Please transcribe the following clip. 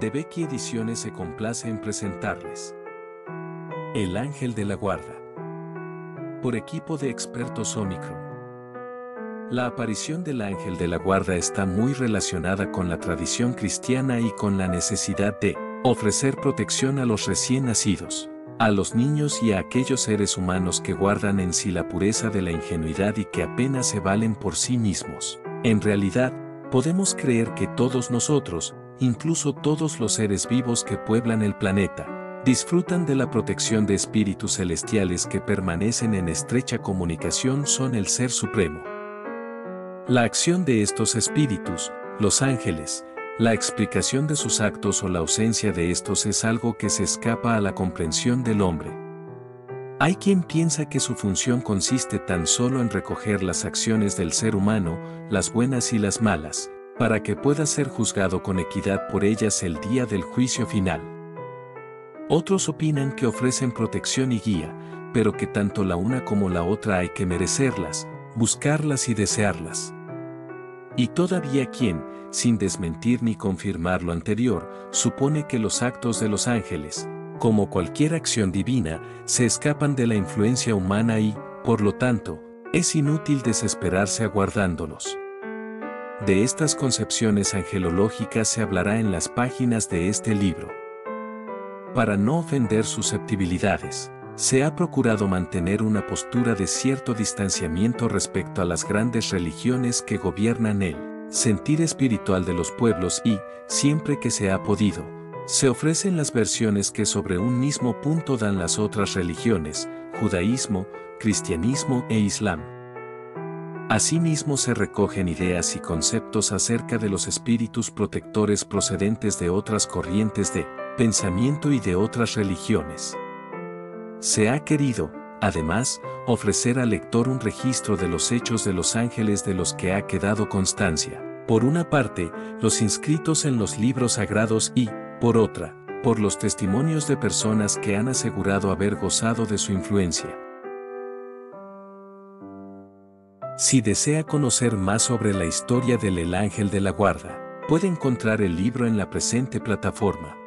de Becky Ediciones se complace en presentarles El Ángel de la Guarda por equipo de expertos Omicron. La aparición del ángel de la guarda está muy relacionada con la tradición cristiana y con la necesidad de ofrecer protección a los recién nacidos, a los niños y a aquellos seres humanos que guardan en sí la pureza de la ingenuidad y que apenas se valen por sí mismos. En realidad, podemos creer que todos nosotros, incluso todos los seres vivos que pueblan el planeta, disfrutan de la protección de espíritus celestiales que permanecen en estrecha comunicación son el Ser Supremo. La acción de estos espíritus, los ángeles, la explicación de sus actos o la ausencia de estos es algo que se escapa a la comprensión del hombre. Hay quien piensa que su función consiste tan solo en recoger las acciones del ser humano, las buenas y las malas, para que pueda ser juzgado con equidad por ellas el día del juicio final. Otros opinan que ofrecen protección y guía, pero que tanto la una como la otra hay que merecerlas, buscarlas y desearlas. Y todavía quien, sin desmentir ni confirmar lo anterior, supone que los actos de los ángeles, como cualquier acción divina, se escapan de la influencia humana y, por lo tanto, es inútil desesperarse aguardándolos. De estas concepciones angelológicas se hablará en las páginas de este libro. Para no ofender susceptibilidades, se ha procurado mantener una postura de cierto distanciamiento respecto a las grandes religiones que gobiernan el sentir espiritual de los pueblos y, siempre que se ha podido, se ofrecen las versiones que sobre un mismo punto dan las otras religiones, judaísmo, cristianismo e islam. Asimismo se recogen ideas y conceptos acerca de los espíritus protectores procedentes de otras corrientes de pensamiento y de otras religiones. Se ha querido, además, ofrecer al lector un registro de los hechos de los ángeles de los que ha quedado constancia. Por una parte, los inscritos en los libros sagrados y, por otra, por los testimonios de personas que han asegurado haber gozado de su influencia. Si desea conocer más sobre la historia del El Ángel de la Guarda, puede encontrar el libro en la presente plataforma.